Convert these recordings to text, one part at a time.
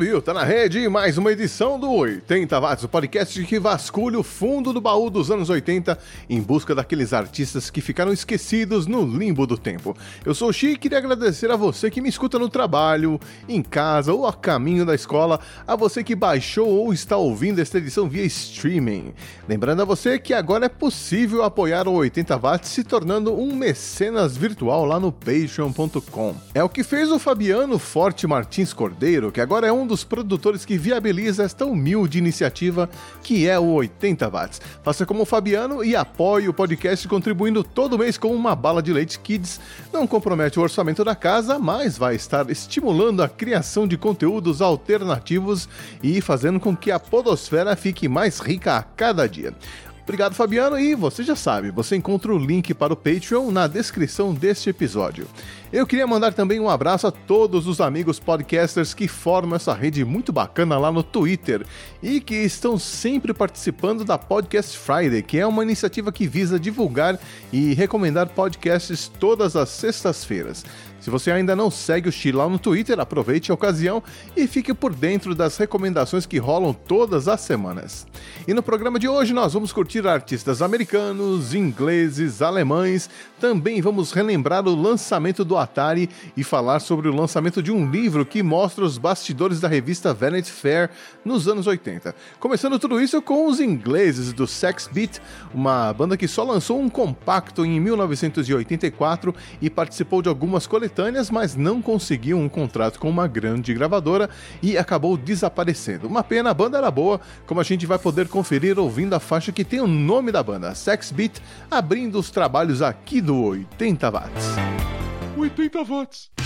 Subiu, tá na rede mais uma edição do 80 Watts, o podcast que vasculha o fundo do baú dos anos 80 em busca daqueles artistas que ficaram esquecidos no limbo do tempo. Eu sou o Chi e queria agradecer a você que me escuta no trabalho, em casa ou a caminho da escola, a você que baixou ou está ouvindo esta edição via streaming. Lembrando a você que agora é possível apoiar o 80 Watts se tornando um mecenas virtual lá no patreon.com. É o que fez o Fabiano Forte Martins Cordeiro, que agora é um dos produtores que viabiliza esta humilde iniciativa que é o 80 Watts. Faça como o Fabiano e apoie o podcast contribuindo todo mês com uma bala de leite Kids. Não compromete o orçamento da casa, mas vai estar estimulando a criação de conteúdos alternativos e fazendo com que a podosfera fique mais rica a cada dia. Obrigado, Fabiano, e você já sabe, você encontra o link para o Patreon na descrição deste episódio. Eu queria mandar também um abraço a todos os amigos podcasters que formam essa rede muito bacana lá no Twitter e que estão sempre participando da Podcast Friday, que é uma iniciativa que visa divulgar e recomendar podcasts todas as sextas-feiras. Se você ainda não segue o Chilão no Twitter, aproveite a ocasião e fique por dentro das recomendações que rolam todas as semanas. E no programa de hoje nós vamos curtir artistas americanos, ingleses, alemães, também vamos relembrar o lançamento do Atari e falar sobre o lançamento de um livro que mostra os bastidores da revista Vanity Fair nos anos 80. Começando tudo isso com os ingleses do Sex Beat, uma banda que só lançou um compacto em 1984 e participou de algumas coletâneas coletâneas, mas não conseguiu um contrato com uma grande gravadora e acabou desaparecendo. Uma pena, a banda era boa, como a gente vai poder conferir ouvindo a faixa que tem o nome da banda, Sex Beat, abrindo os trabalhos aqui do 80 Watts. 80 Watts.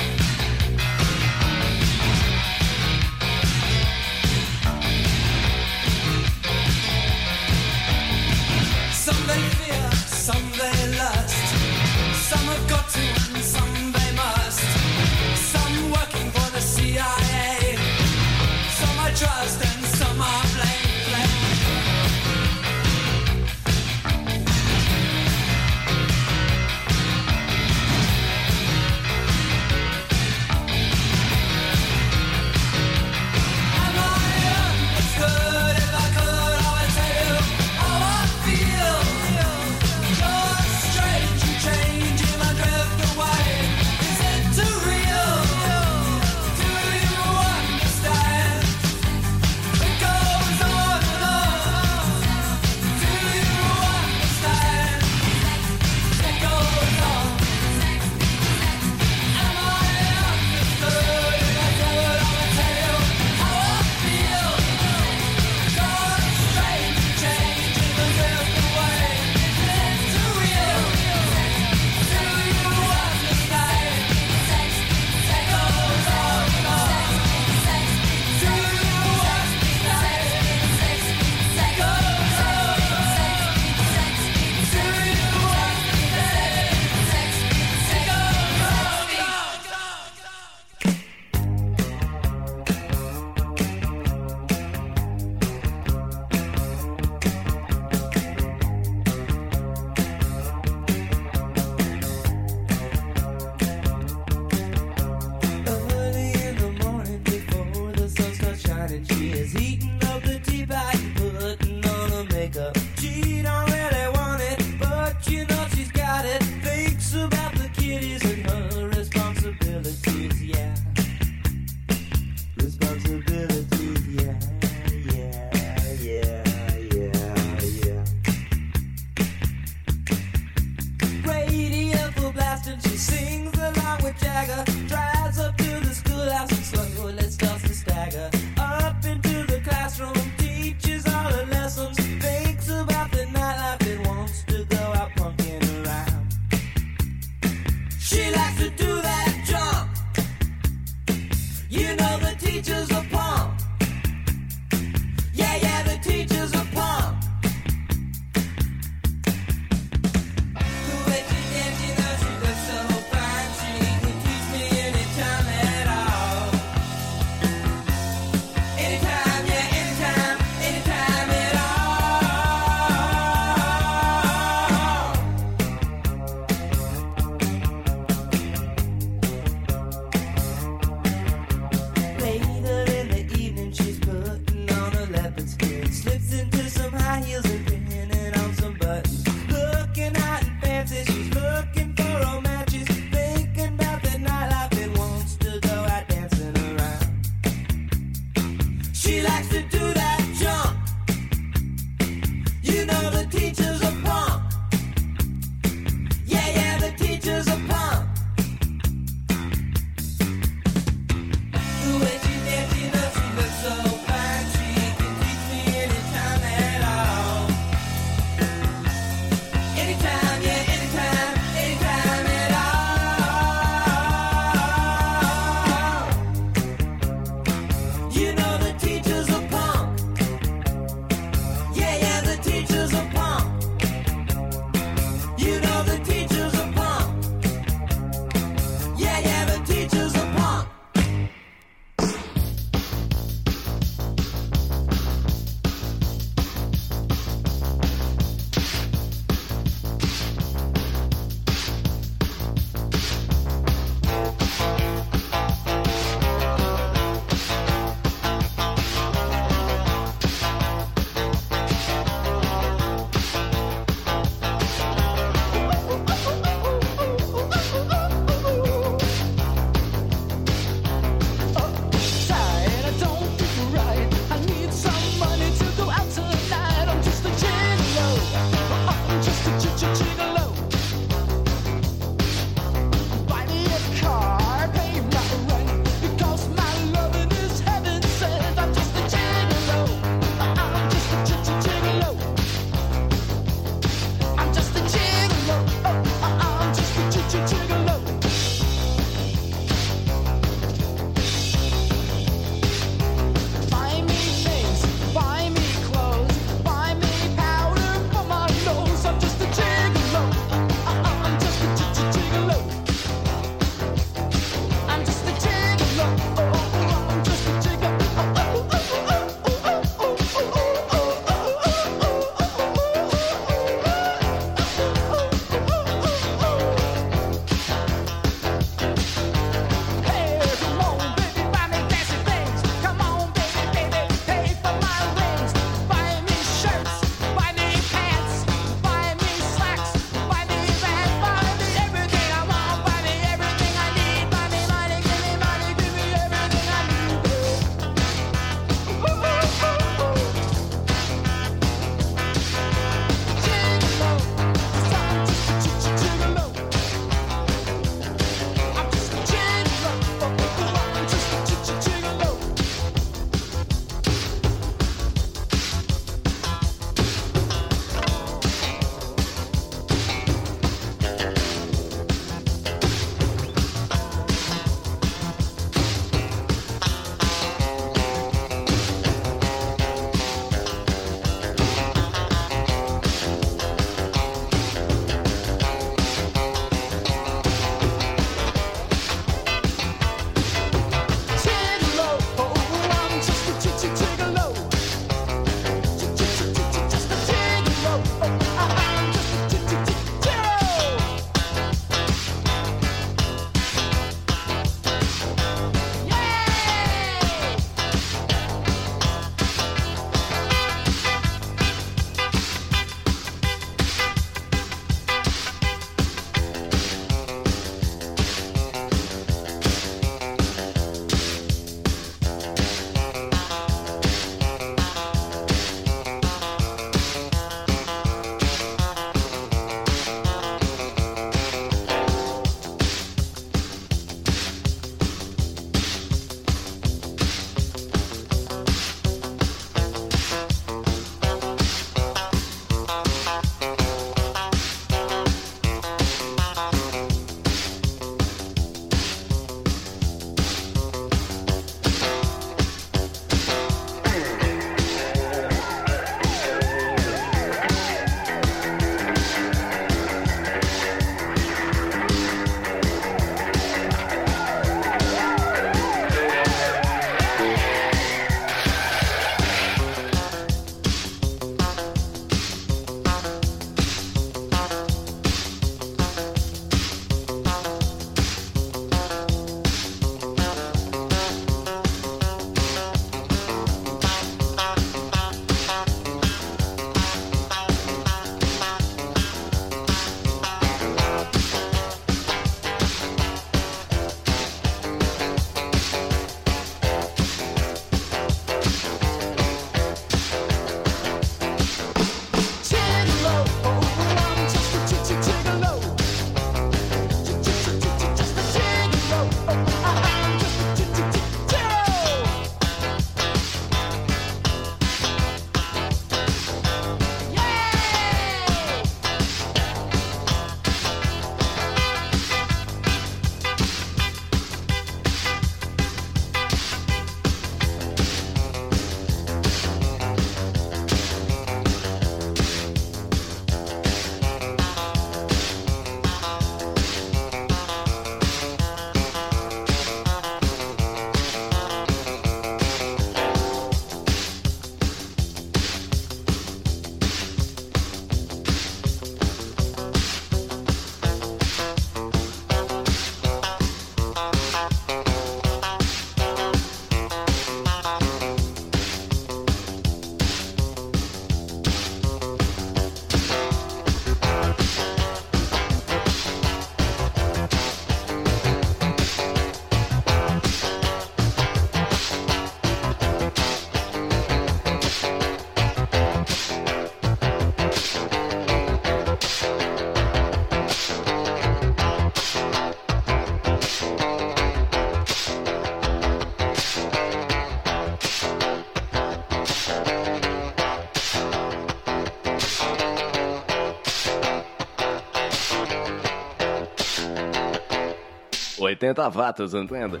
80 watts, entende?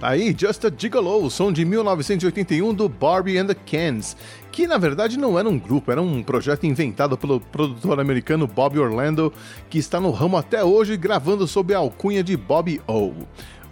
Aí, Just a Gigolo, som de 1981 do Barbie and the Cans, que na verdade não era um grupo, era um projeto inventado pelo produtor americano Bob Orlando, que está no ramo até hoje gravando sob a alcunha de Bobby O.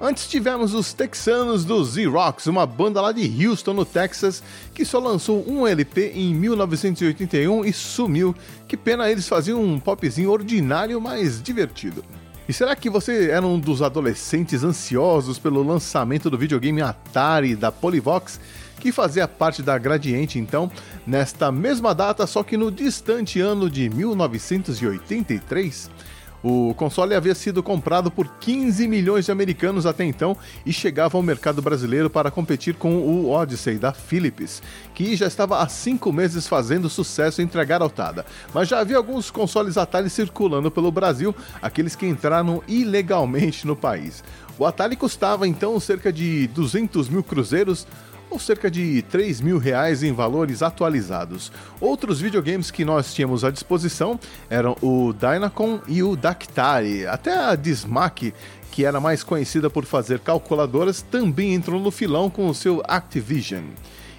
Antes tivemos os texanos do Z-Rocks, uma banda lá de Houston, no Texas, que só lançou um LP em 1981 e sumiu. Que pena, eles faziam um popzinho ordinário, mas divertido. E será que você era um dos adolescentes ansiosos pelo lançamento do videogame Atari da Polivox, que fazia parte da Gradiente então, nesta mesma data, só que no distante ano de 1983? O console havia sido comprado por 15 milhões de americanos até então e chegava ao mercado brasileiro para competir com o Odyssey da Philips, que já estava há cinco meses fazendo sucesso entre a garotada. Mas já havia alguns consoles Atari circulando pelo Brasil, aqueles que entraram ilegalmente no país. O Atari custava então cerca de 200 mil cruzeiros, ou cerca de 3 mil reais em valores atualizados. Outros videogames que nós tínhamos à disposição eram o Dynacon e o Dactari. Até a Dismac, que era mais conhecida por fazer calculadoras, também entrou no filão com o seu Activision.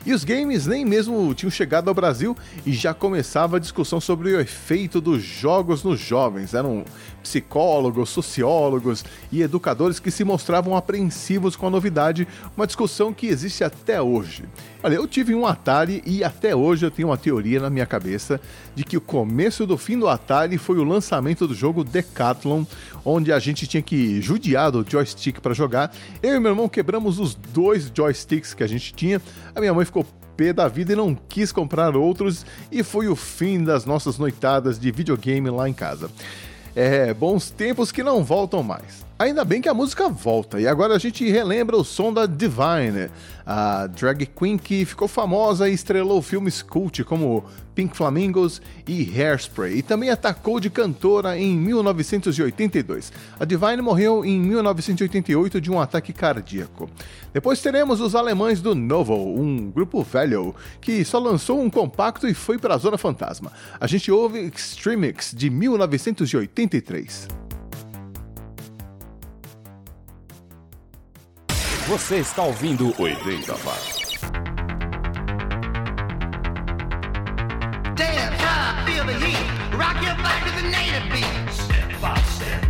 E os games nem mesmo tinham chegado ao Brasil e já começava a discussão sobre o efeito dos jogos nos jovens. Eram psicólogos, sociólogos e educadores que se mostravam apreensivos com a novidade, uma discussão que existe até hoje. Olha, eu tive um Atari e até hoje eu tenho uma teoria na minha cabeça de que o começo do fim do Atari foi o lançamento do jogo Decathlon, onde a gente tinha que judiar do joystick para jogar. Eu e meu irmão quebramos os dois joysticks que a gente tinha. A minha mãe ficou pé da vida e não quis comprar outros, e foi o fim das nossas noitadas de videogame lá em casa. É, bons tempos que não voltam mais. Ainda bem que a música volta, e agora a gente relembra o som da Divine, a drag queen que ficou famosa e estrelou filmes cult como Pink Flamingos e Hairspray, e também atacou de cantora em 1982. A Divine morreu em 1988 de um ataque cardíaco. Depois teremos os alemães do Novo, um grupo velho que só lançou um compacto e foi para a Zona Fantasma. A gente ouve Extremix de 1983. Você está ouvindo 80 watts. Dance, high, feel the heat. Rock your body to the native beat. Step by step,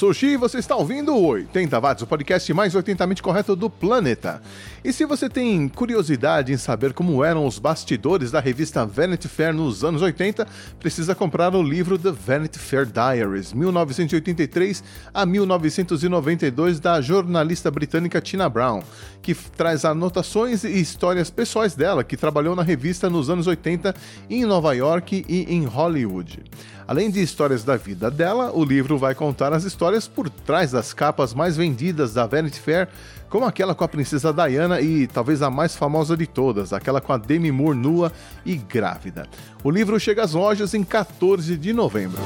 sou o Xi e você está ouvindo o 80 Watts, o podcast mais 80mente correto do planeta. E se você tem curiosidade em saber como eram os bastidores da revista Vanity Fair nos anos 80, precisa comprar o livro The Vanity Fair Diaries, 1983 a 1992, da jornalista britânica Tina Brown, que traz anotações e histórias pessoais dela, que trabalhou na revista nos anos 80 em Nova York e em Hollywood. Além de histórias da vida dela, o livro vai contar as histórias por trás das capas mais vendidas da Vanity Fair, como aquela com a princesa Diana e talvez a mais famosa de todas, aquela com a Demi Moore nua e grávida. O livro chega às lojas em 14 de novembro.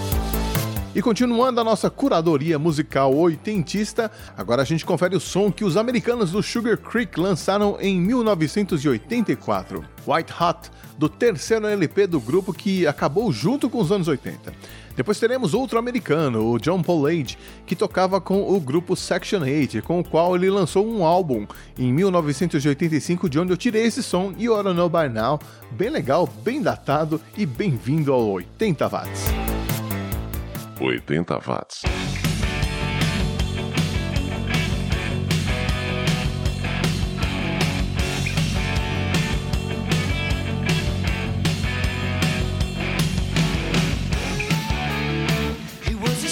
E continuando a nossa curadoria musical oitentista, agora a gente confere o som que os americanos do Sugar Creek lançaram em 1984, White Hot, do terceiro LP do grupo que acabou junto com os anos 80. Depois teremos outro americano, o John Paulage, que tocava com o grupo Section 8, com o qual ele lançou um álbum em 1985, de onde eu tirei esse som, You Oughta Know By Now, bem legal, bem datado e bem-vindo ao 80 watts. 80 watts. He was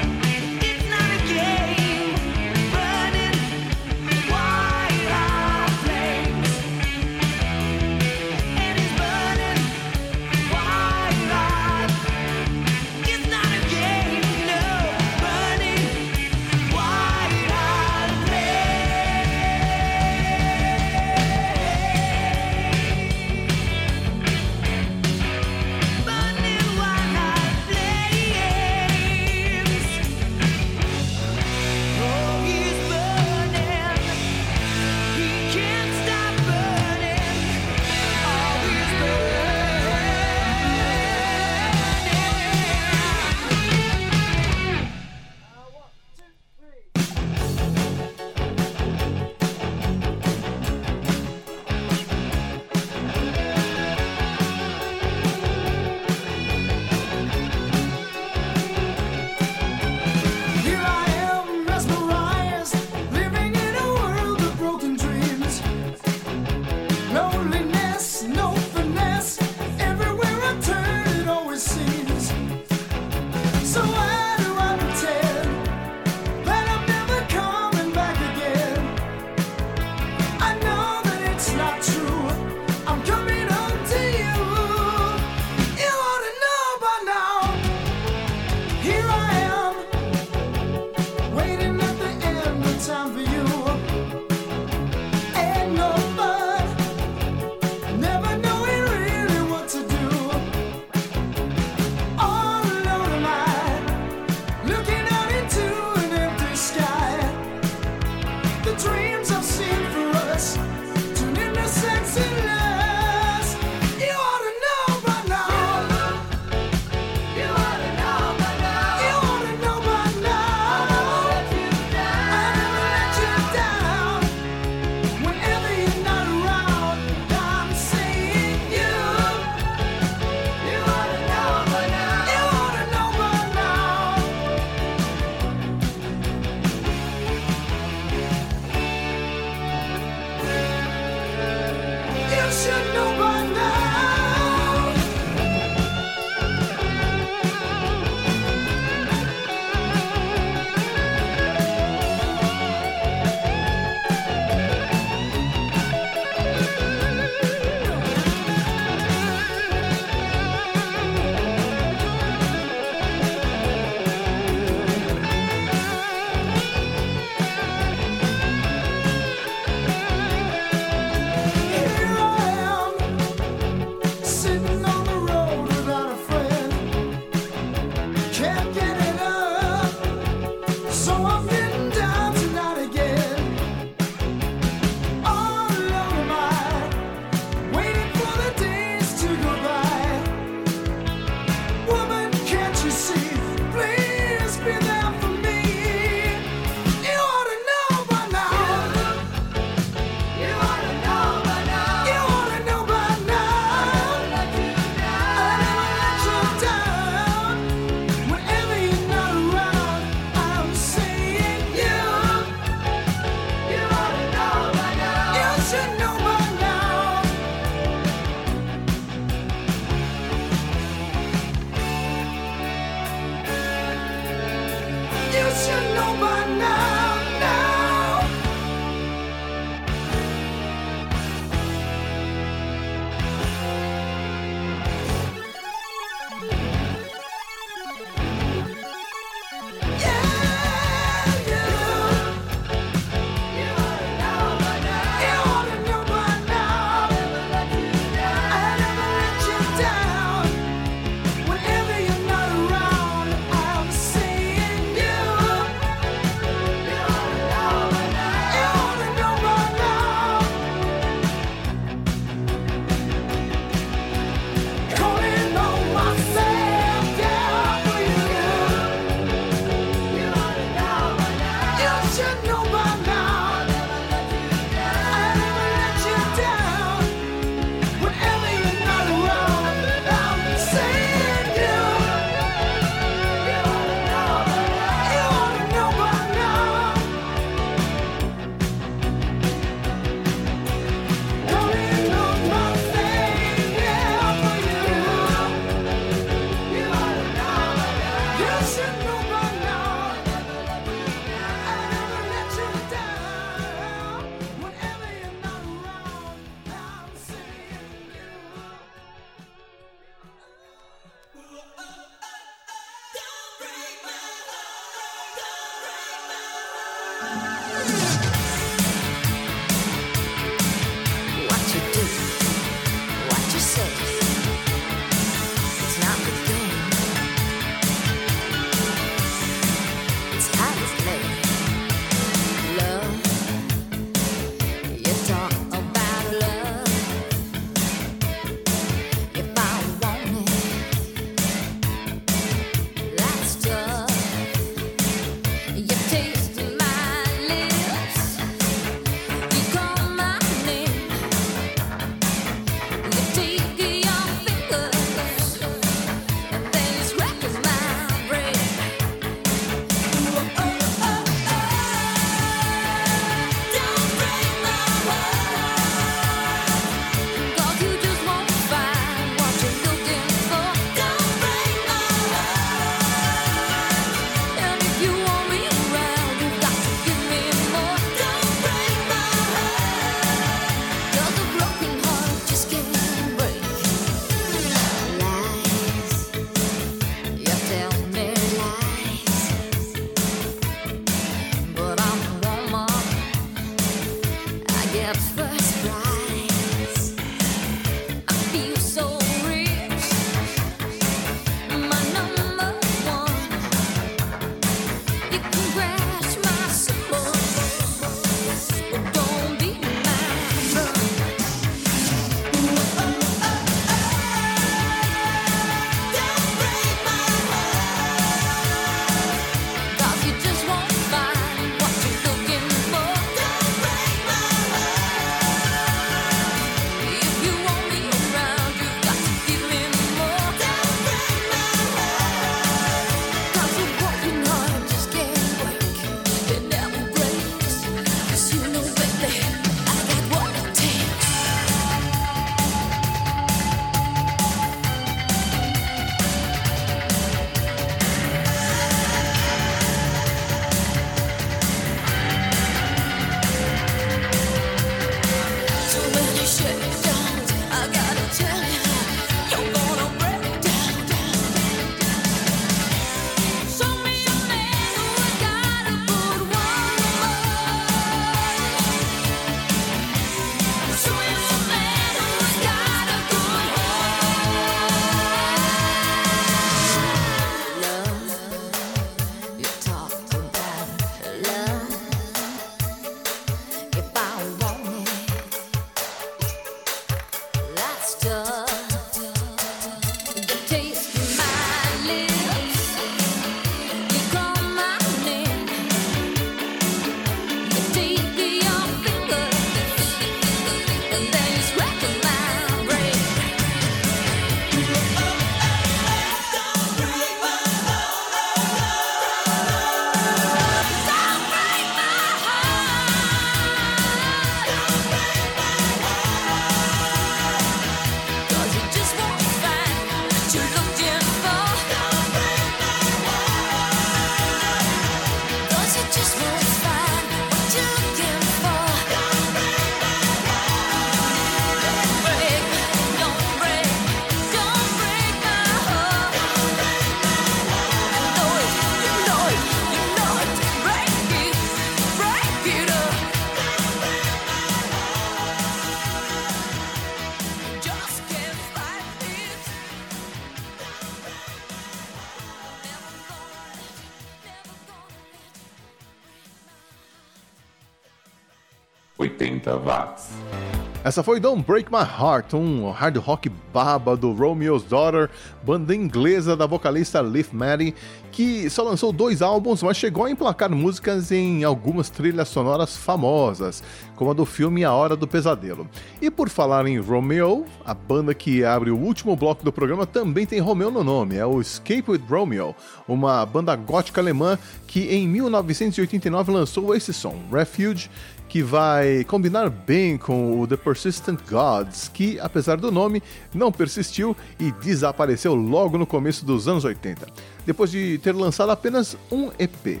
Essa foi Don't Break My Heart, um hard rock baba do Romeo's Daughter, banda inglesa da vocalista Liv Maddie, que só lançou dois álbuns, mas chegou a emplacar músicas em algumas trilhas sonoras famosas, como a do filme A Hora do Pesadelo. E por falar em Romeo, a banda que abre o último bloco do programa também tem Romeo no nome, é o Escape with Romeo, uma banda gótica alemã que em 1989 lançou esse som, Refuge, que vai combinar bem com o The Persistent Gods, que, apesar do nome, não persistiu e desapareceu logo no começo dos anos 80, depois de ter lançado apenas um EP.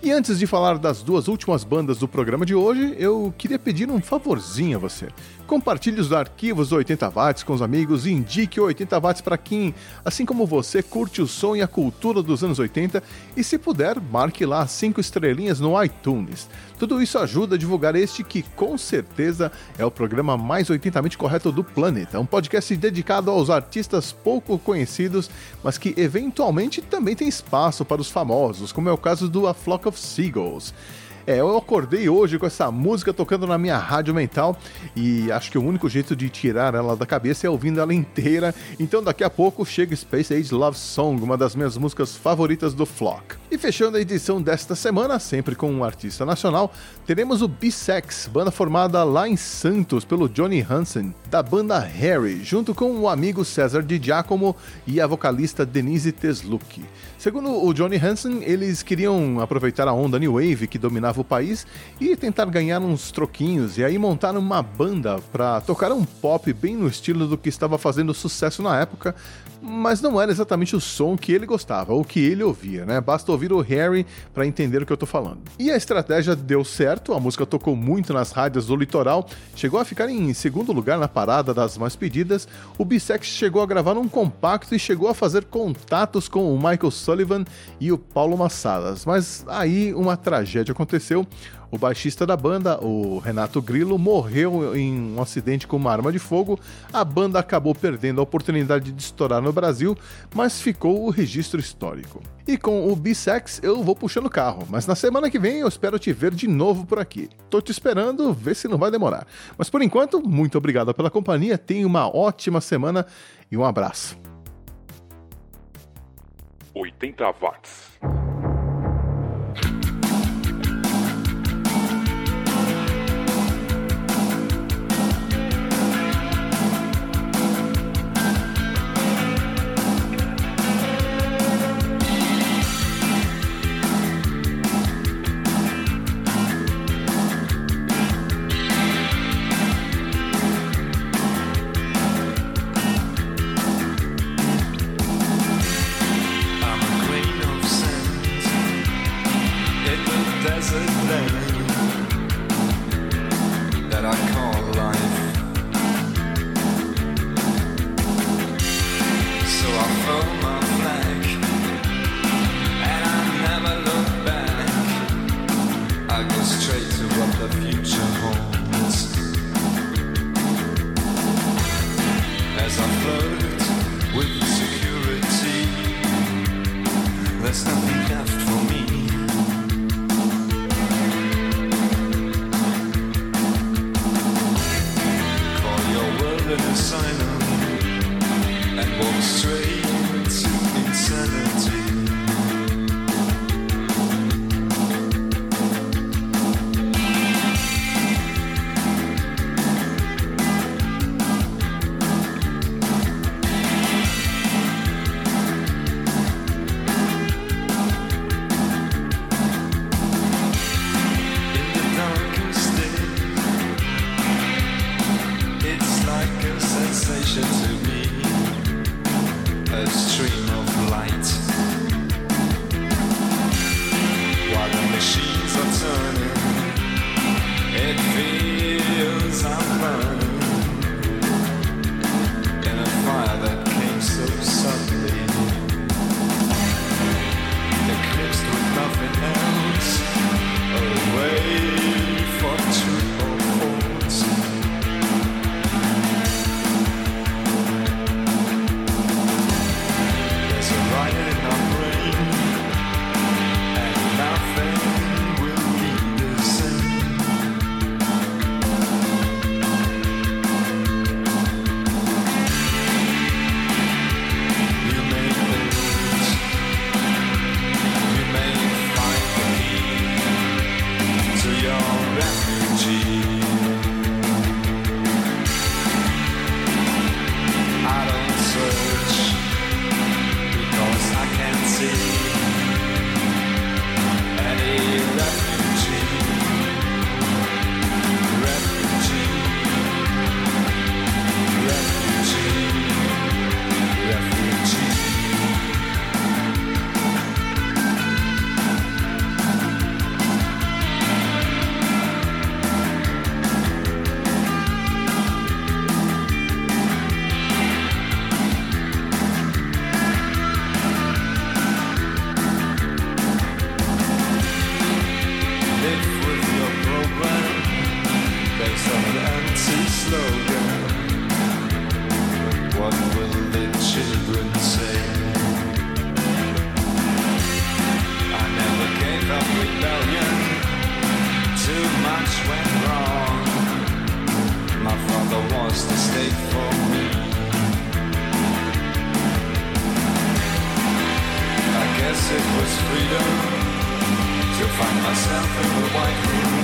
E antes de falar das duas últimas bandas do programa de hoje, eu queria pedir um favorzinho a você. Compartilhe os arquivos do 80 watts com os amigos e indique o 80 watts para quem, assim como você, curte o som e a cultura dos anos 80 e, se puder, marque lá cinco estrelinhas no iTunes. Tudo isso ajuda a divulgar este que, com certeza, é o programa mais 80mente correto do planeta. Um podcast dedicado aos artistas pouco conhecidos, mas que eventualmente também tem espaço para os famosos, como é o caso do A Flock of Seagulls. É, eu acordei hoje com essa música tocando na minha rádio mental e acho que o único jeito de tirar ela da cabeça é ouvindo ela inteira. Então daqui a pouco chega Space Age Love Song, uma das minhas músicas favoritas do Flock. E fechando a edição desta semana, sempre com um artista nacional, teremos o Bisex, banda formada lá em Santos pelo Johnny Hansen, da banda Harry, junto com o amigo César Di Giacomo e a vocalista Denise Teslucchi. Segundo o Johnny Hansen, eles queriam aproveitar a onda New Wave que dominava o país e tentar ganhar uns troquinhos, e aí montaram uma banda para tocar um pop bem no estilo do que estava fazendo sucesso na época, mas não era exatamente o som que ele gostava, ou que ele ouvia, né? Basta ouvir o Harry para entender o que eu tô falando. E a estratégia deu certo, a música tocou muito nas rádios do litoral, chegou a ficar em segundo lugar na parada das mais pedidas. O Bisex chegou a gravar um compacto e chegou a fazer contatos com o Michael Sullivan e o Paulo Massadas, mas aí uma tragédia aconteceu. O baixista da banda, o Renato Grillo, morreu em um acidente com uma arma de fogo. A banda acabou perdendo a oportunidade de estourar no Brasil, mas ficou o registro histórico. E com o Bisex eu vou puxando o carro, mas na semana que vem eu espero te ver de novo por aqui. Tô te esperando, vê se não vai demorar. Mas por enquanto, muito obrigado pela companhia, tenha uma ótima semana e um abraço. 80 watts. Stream too much went wrong. My father was the state for me. I guess it was freedom to find myself in the white room.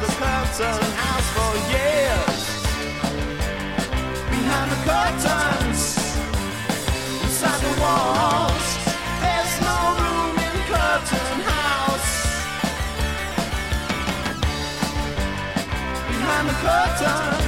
the curtain house for years. Behind the curtains, inside the walls, there's no room in curtain house. Behind the curtains.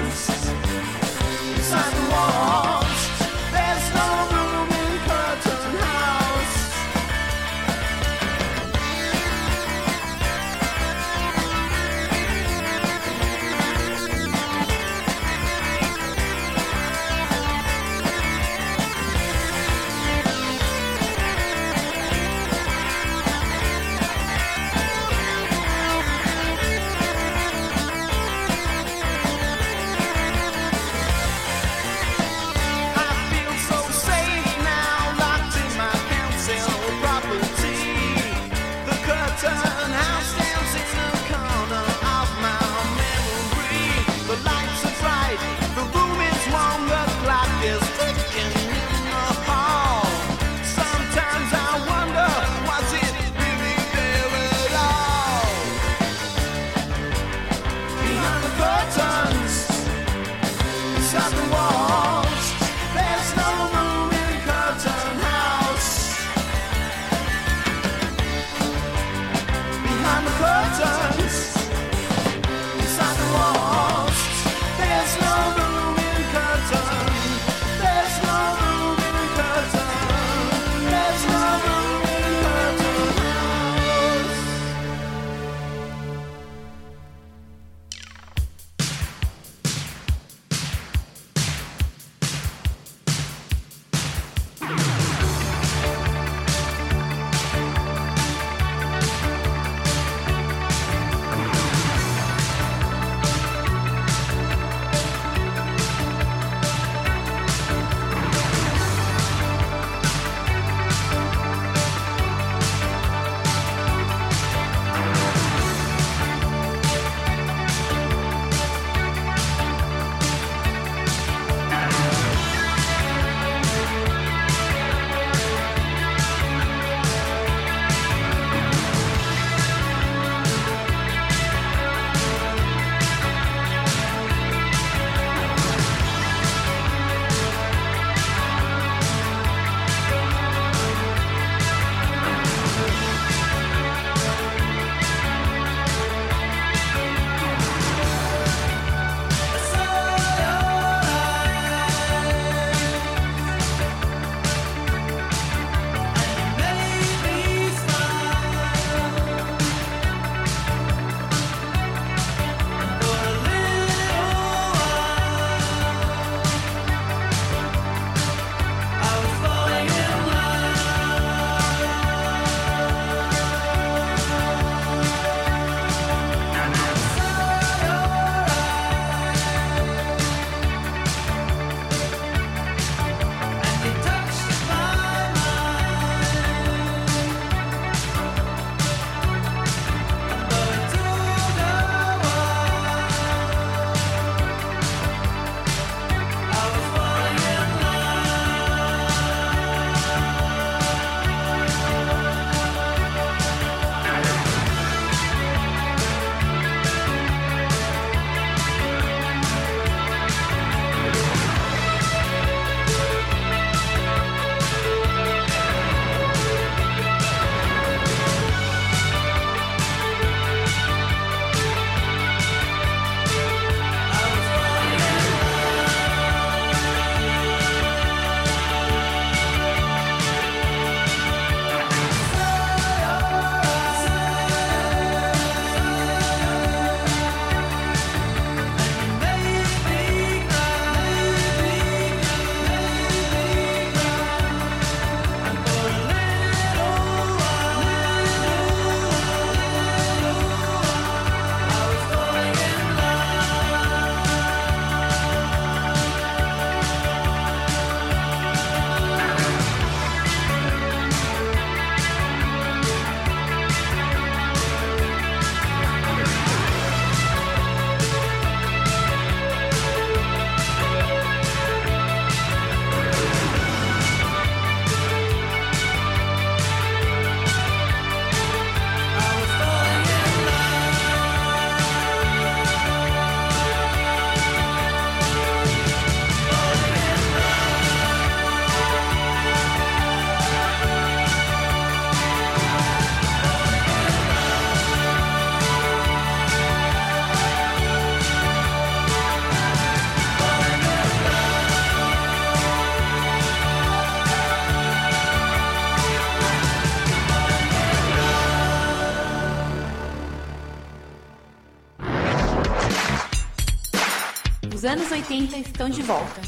Anos 80 estão de volta.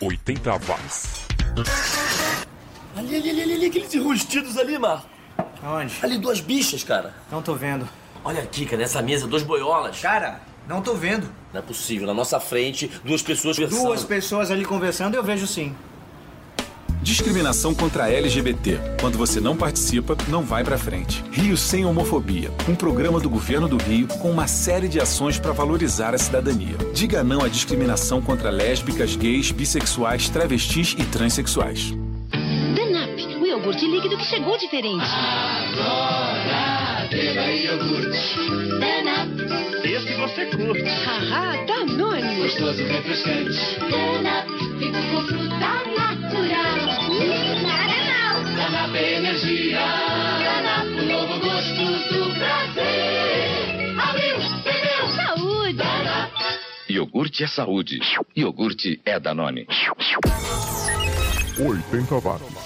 80 watts. Ali, ali, ali, ali, ali, aqueles enrustidos ali, Marco. Onde? Ali, duas bichas, cara. Não tô vendo. Olha aqui, cara, nessa mesa, dois boiolas. Cara, não tô vendo. Não é possível, na nossa frente, duas pessoas conversando. Duas pessoas ali conversando eu vejo sim. Discriminação contra a LGBT. Quando você não participa, não vai pra frente. Rio Sem Homofobia. Um programa do governo do Rio com uma série de ações para valorizar a cidadania. Diga não à discriminação contra lésbicas, gays, bissexuais, travestis e transexuais. Danap, o iogurte líquido que chegou diferente. Agora, Nutella e iogurte. Danap. Esse você curte. Haha, tá Danone. Gostoso, refrescante. Danap. Fico com fruta natural. Hum, nada mal. Danap é tá energia. Danap, o novo gosto do prazer. Abriu, bebeu. Saúde. Danap. Iogurte é saúde. Iogurte é Danone. 80 watts.